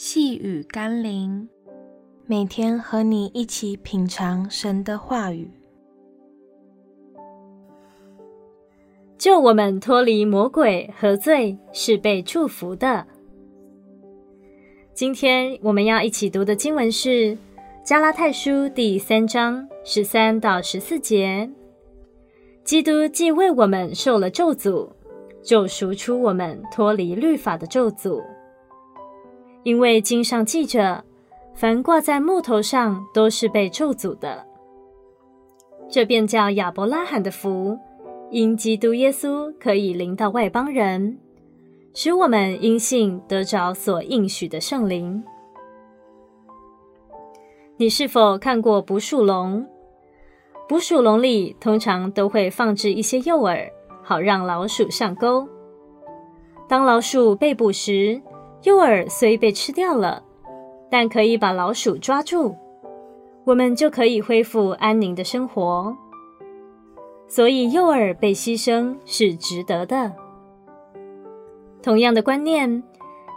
细雨甘霖，每天和你一起品尝神的话语，救我们脱离魔鬼和罪，是被祝福的。今天我们要一起读的经文是《加拉太书》第三章十三到十四节。基督既为我们受了咒诅，就赎出我们脱离律法的咒诅。因为经上记着，凡挂在木头上都是被咒诅的。这便叫亚伯拉罕的福，因基督耶稣可以临到外邦人，使我们因信得着所应许的圣灵。你是否看过捕鼠笼？捕鼠笼里通常都会放置一些诱饵，好让老鼠上钩。当老鼠被捕时，诱饵虽被吃掉了，但可以把老鼠抓住，我们就可以恢复安宁的生活。所以诱饵被牺牲是值得的。同样的观念，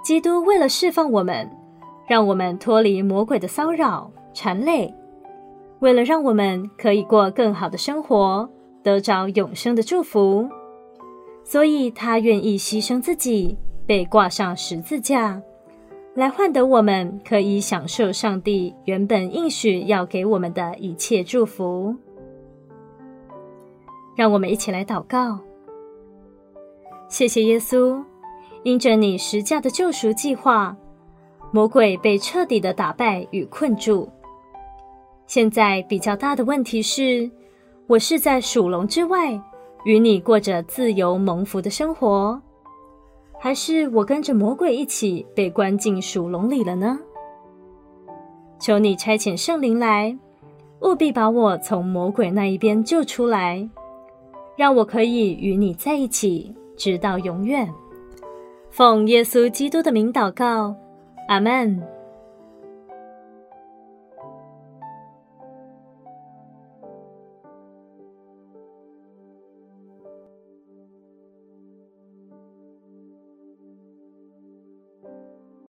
基督为了释放我们，让我们脱离魔鬼的骚扰缠累，为了让我们可以过更好的生活，得着永生的祝福，所以他愿意牺牲自己。被挂上十字架，来换得我们可以享受上帝原本应许要给我们的一切祝福。让我们一起来祷告：谢谢耶稣，因着你十架的救赎计划，魔鬼被彻底的打败与困住。现在比较大的问题是，我是在鼠笼之外，与你过着自由蒙福的生活。还是我跟着魔鬼一起被关进鼠笼里了呢？求你差遣圣灵来，务必把我从魔鬼那一边救出来，让我可以与你在一起，直到永远。奉耶稣基督的名祷告，阿门。